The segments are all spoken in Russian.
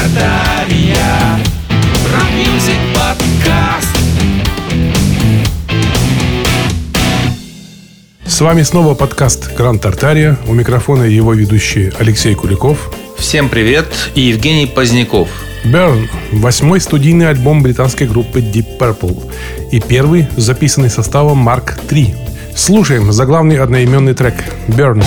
Мордавия Rock Music Podcast С вами снова подкаст «Гранд Тартария». У микрофона его ведущий Алексей Куликов. Всем привет и Евгений Поздняков. «Burn» – восьмой студийный альбом британской группы Deep Purple и первый, записанный составом Mark III. Слушаем заглавный одноименный трек «Burn». «Burn»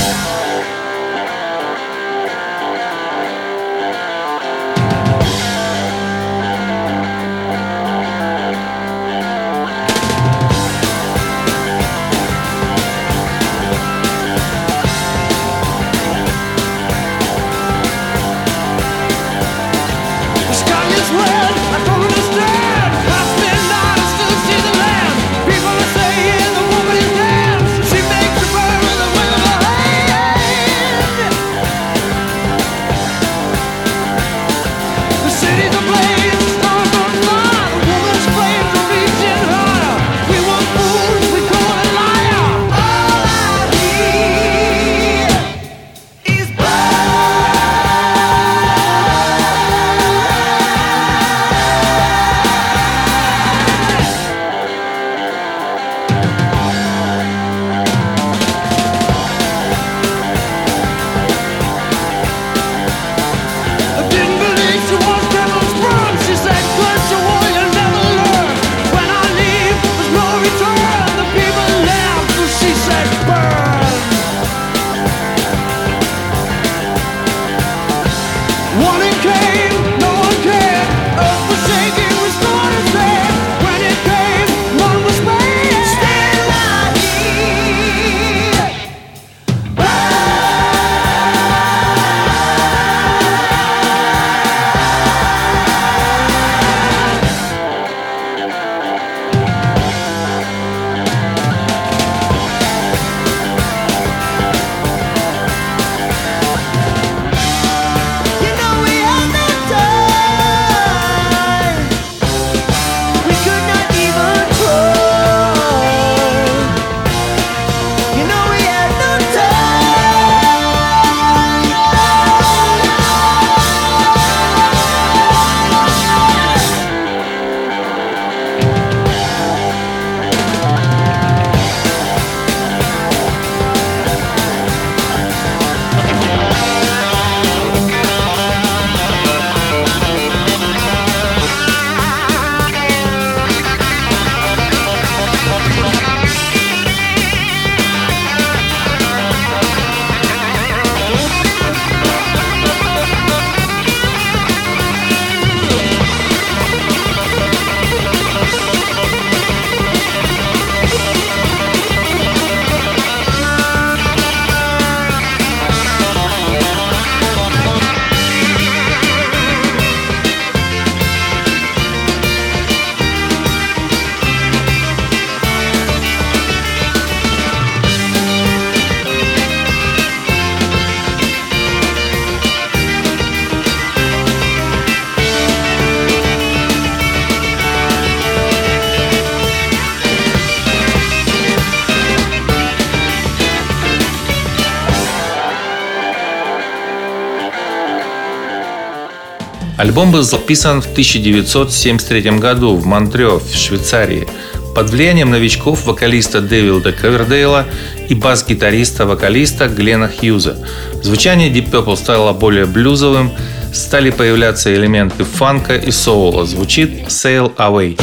Альбом был записан в 1973 году в Монтрео, в Швейцарии, под влиянием новичков вокалиста Дэвилда Кавердейла и бас-гитариста-вокалиста Глена Хьюза. Звучание Deep Purple стало более блюзовым, стали появляться элементы фанка и соула. Звучит «Sail Away».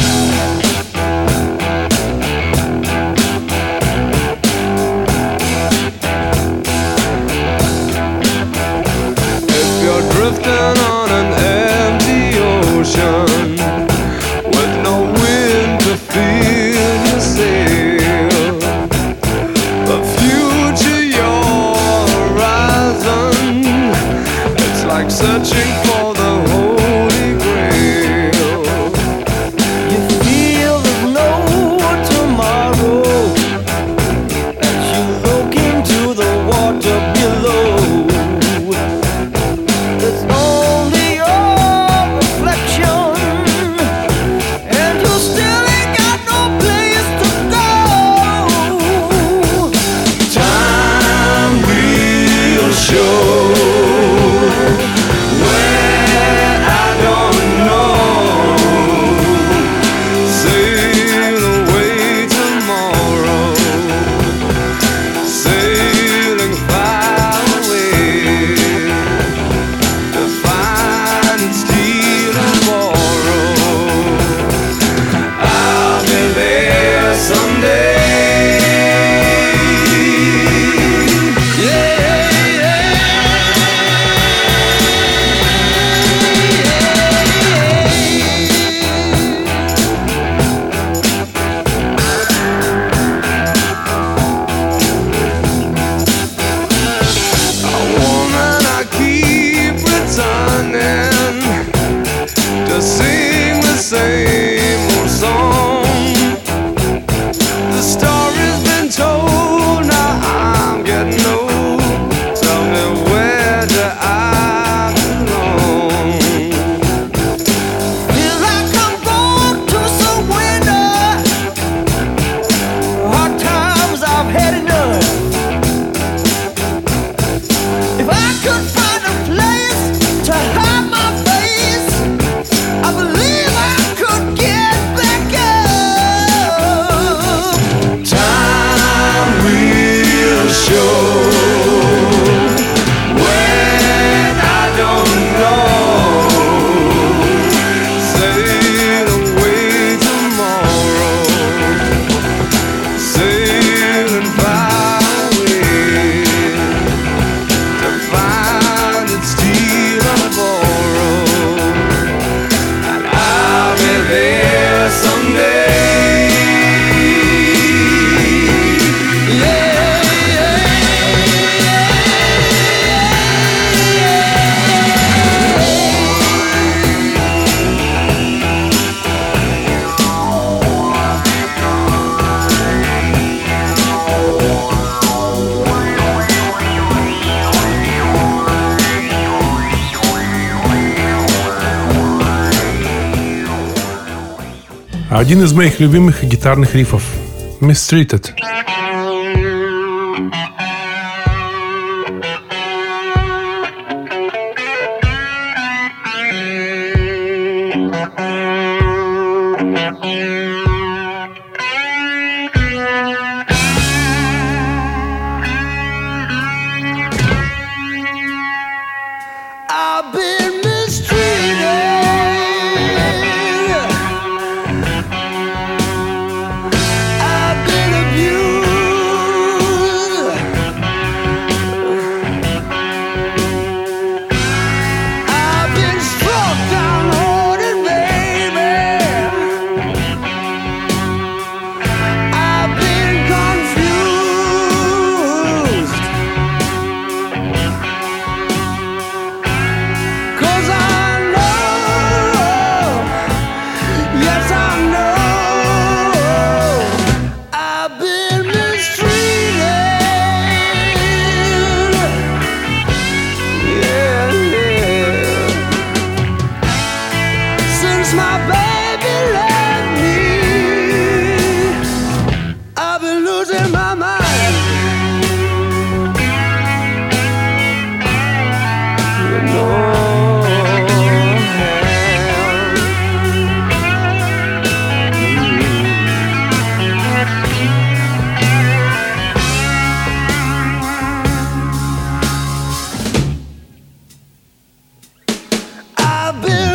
for the Один из моих любимых гитарных рифов. Mistreated. I've been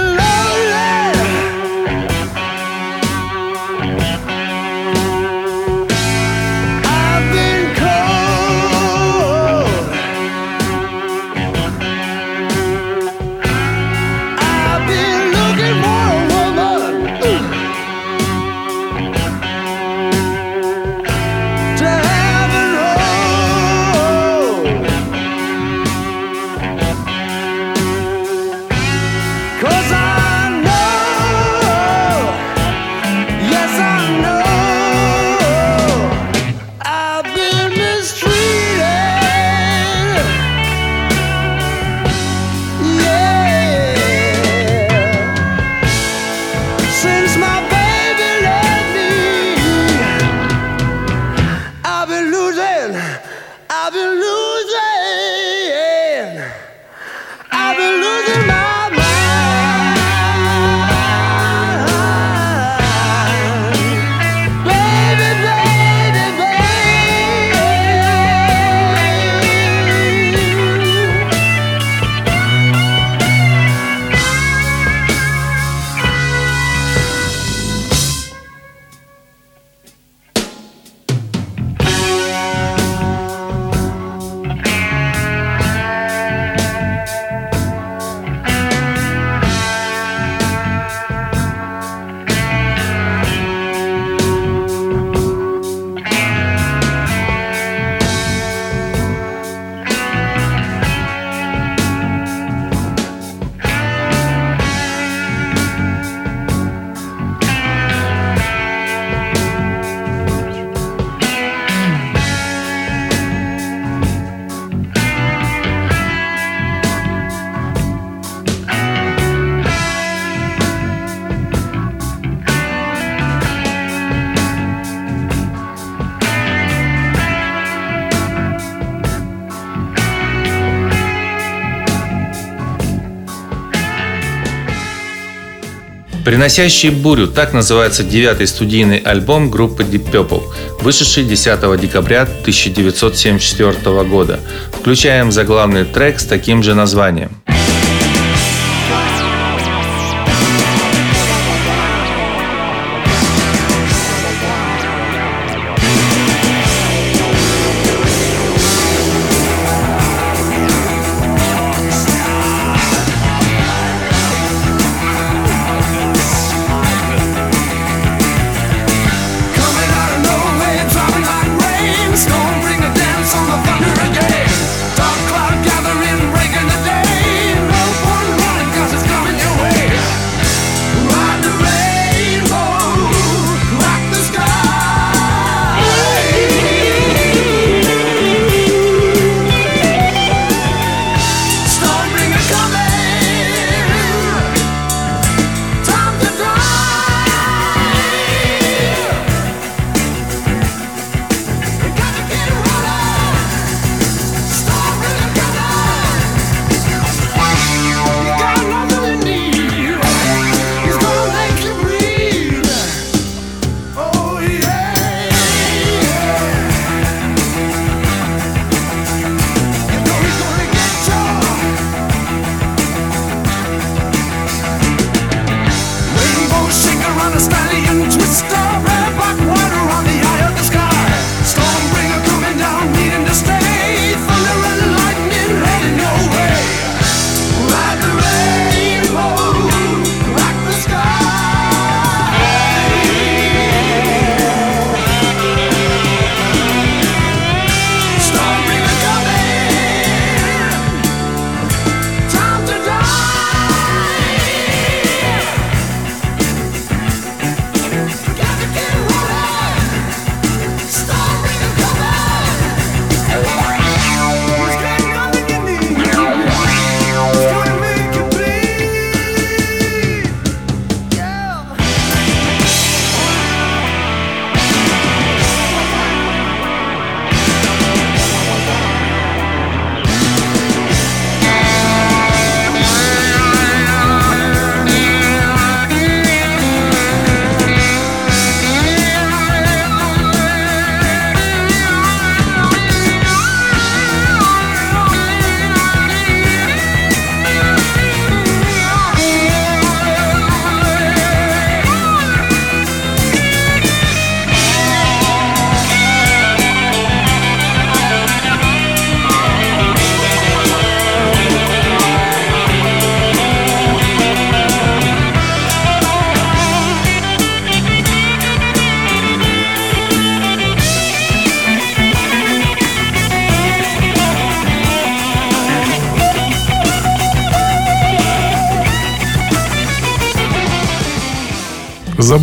Приносящий бурю» – так называется девятый студийный альбом группы Deep Purple, вышедший 10 декабря 1974 года. Включаем заглавный трек с таким же названием.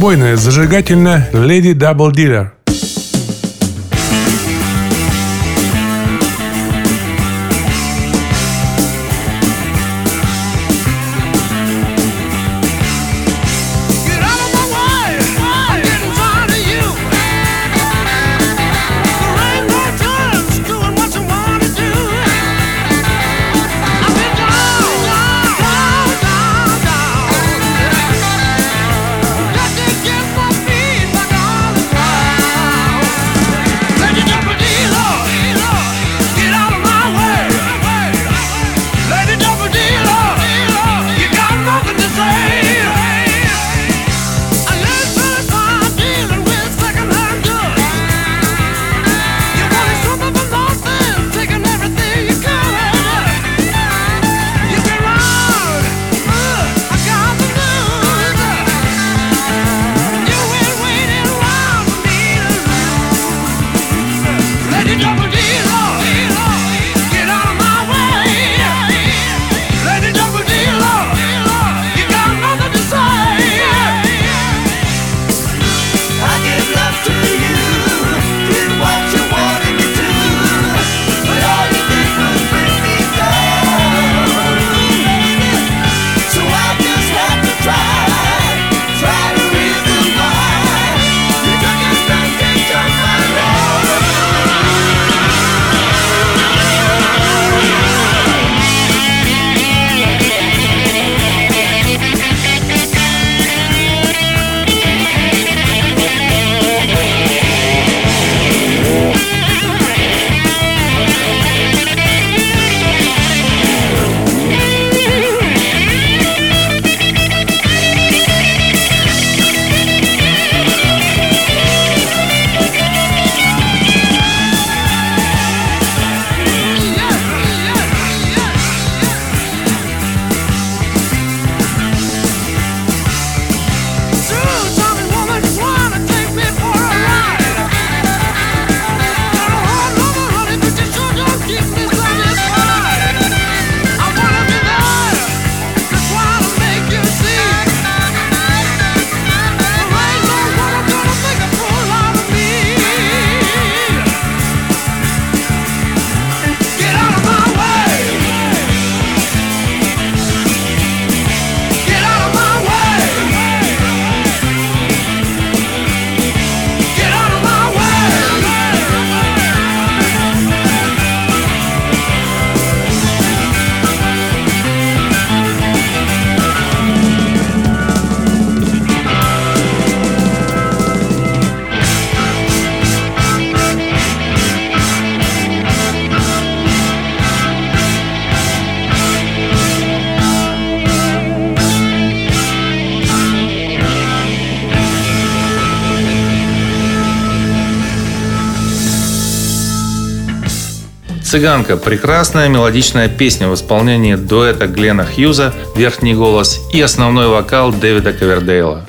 Убойная, зажигательная «Леди Дабл Дилер». «Цыганка» – прекрасная мелодичная песня в исполнении дуэта Глена Хьюза, верхний голос и основной вокал Дэвида Ковердейла.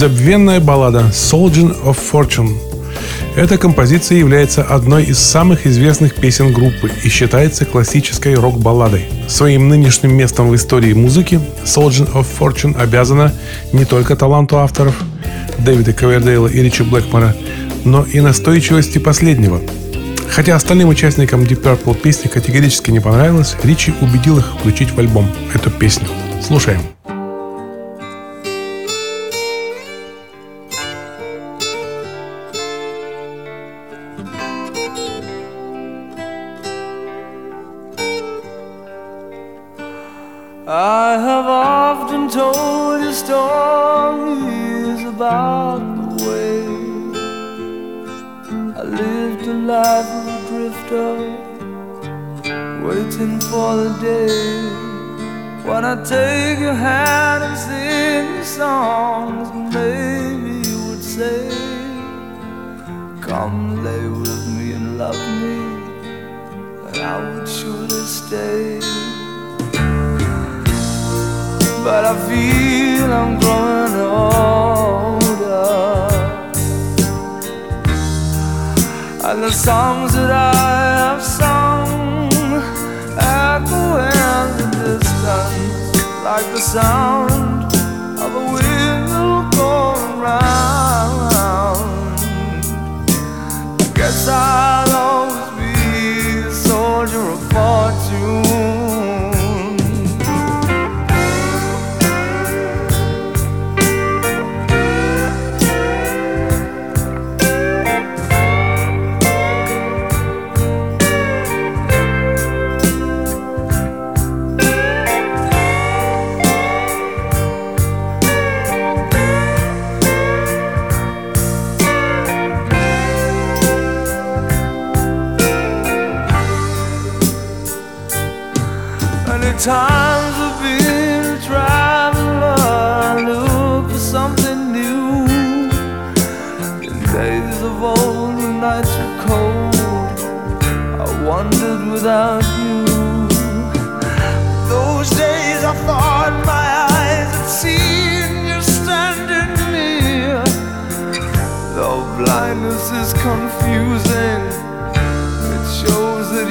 Незабвенная баллада Soldier of Fortune. Эта композиция является одной из самых известных песен группы и считается классической рок-балладой. Своим нынешним местом в истории музыки Soldier of Fortune обязана не только таланту авторов Дэвида Ковердейла и Ричи Блэкмора, но и настойчивости последнего. Хотя остальным участникам Deep Purple песня категорически не понравилась, Ричи убедил их включить в альбом эту песню. Слушаем.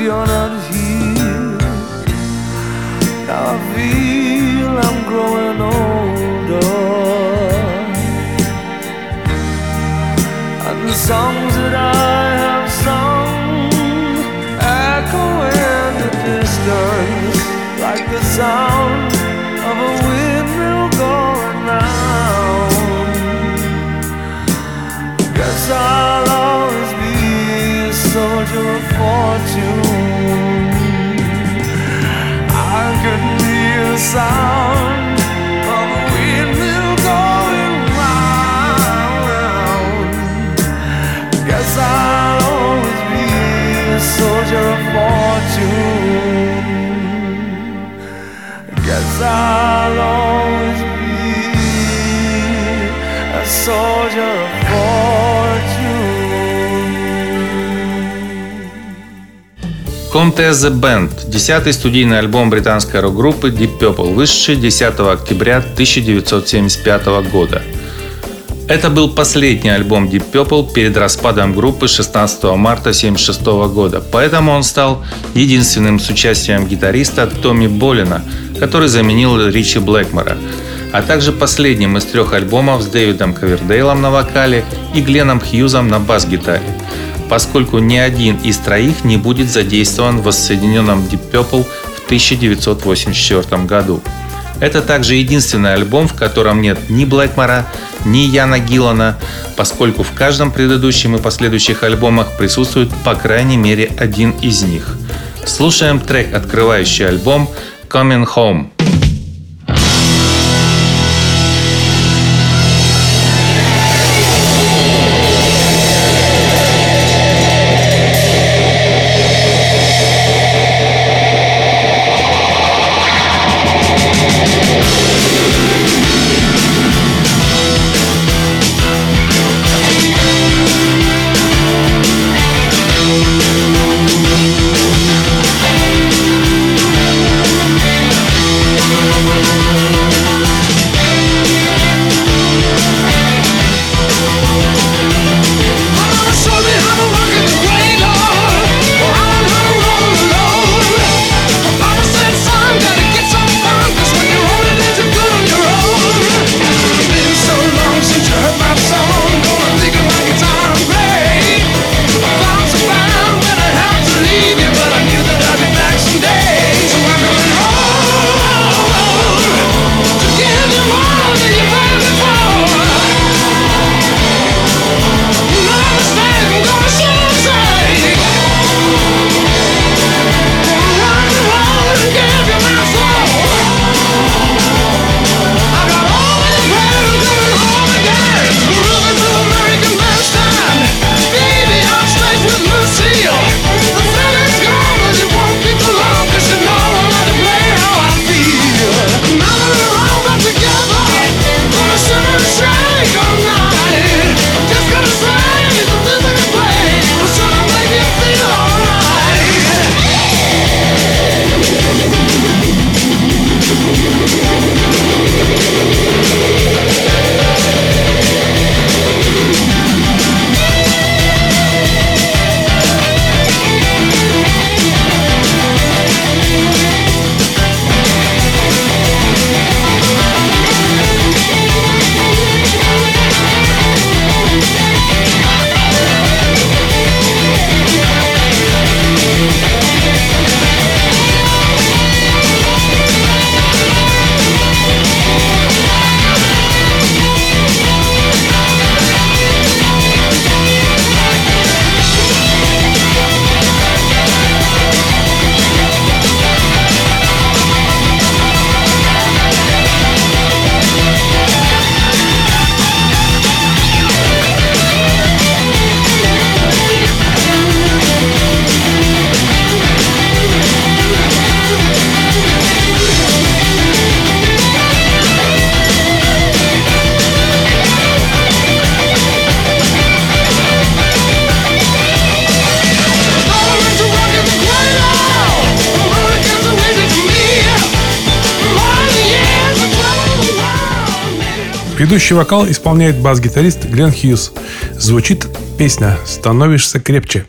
You're not here. Now I feel sound of a windmill going round. Guess I'll always be a soldier of fortune. Guess I'll always be a soldier Comtesse the Band – десятый студийный альбом британской рок-группы Deep Purple, вышедший 10 октября 1975 года. Это был последний альбом Deep Purple перед распадом группы 16 марта 1976 года, поэтому он стал единственным с участием гитариста Томми Болина, который заменил Ричи Блэкмора, а также последним из трех альбомов с Дэвидом Ковердейлом на вокале и Гленном Хьюзом на бас-гитаре, поскольку ни один из троих не будет задействован в воссоединенном Deep Purple в 1984 году. Это также единственный альбом, в котором нет ни Блэкмора, ни Яна Гиллана, поскольку в каждом предыдущем и последующих альбомах присутствует по крайней мере один из них. Слушаем трек, открывающий альбом Coming Home. Ведущий вокал исполняет бас-гитарист Глен Хьюз. Звучит песня «Становишься крепче».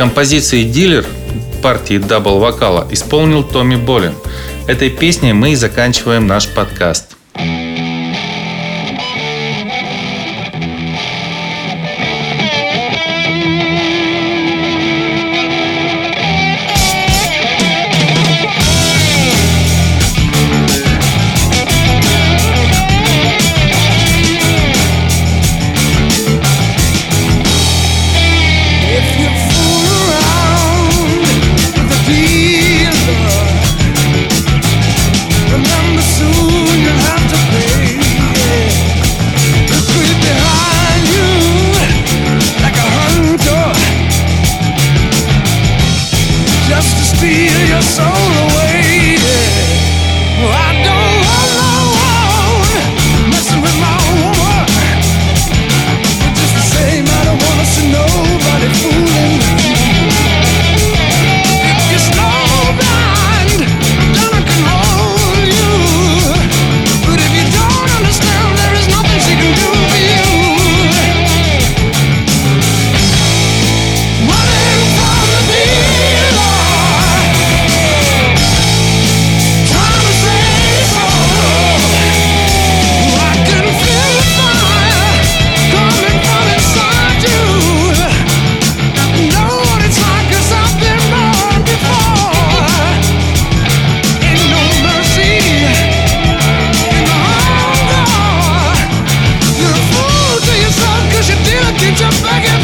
Композиции «Dealer» партии double-вокала исполнил Томми Болин. Этой песней мы и заканчиваем наш подкаст. You begging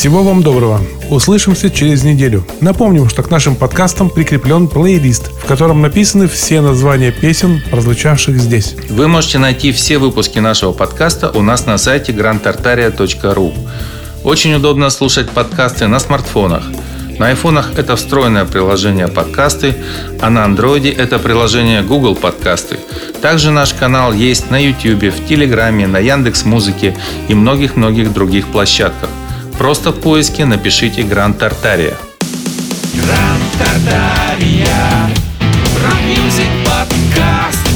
Всего вам доброго. Услышимся через неделю. Напомним, что к нашим подкастам прикреплен плейлист, в котором написаны все названия песен, прозвучавших здесь. Вы можете найти все выпуски нашего подкаста у нас на сайте grandtartaria.ru. Очень удобно слушать подкасты на смартфонах. На айфонах это встроенное приложение подкасты, а на андроиде это приложение Google подкасты. Также наш канал есть на YouTube, в Телеграме, на Яндекс Музыке и многих-многих других площадках. Просто в поиске напишите Гранд Тартария. Гранд Тартария. Rock Music Podcast.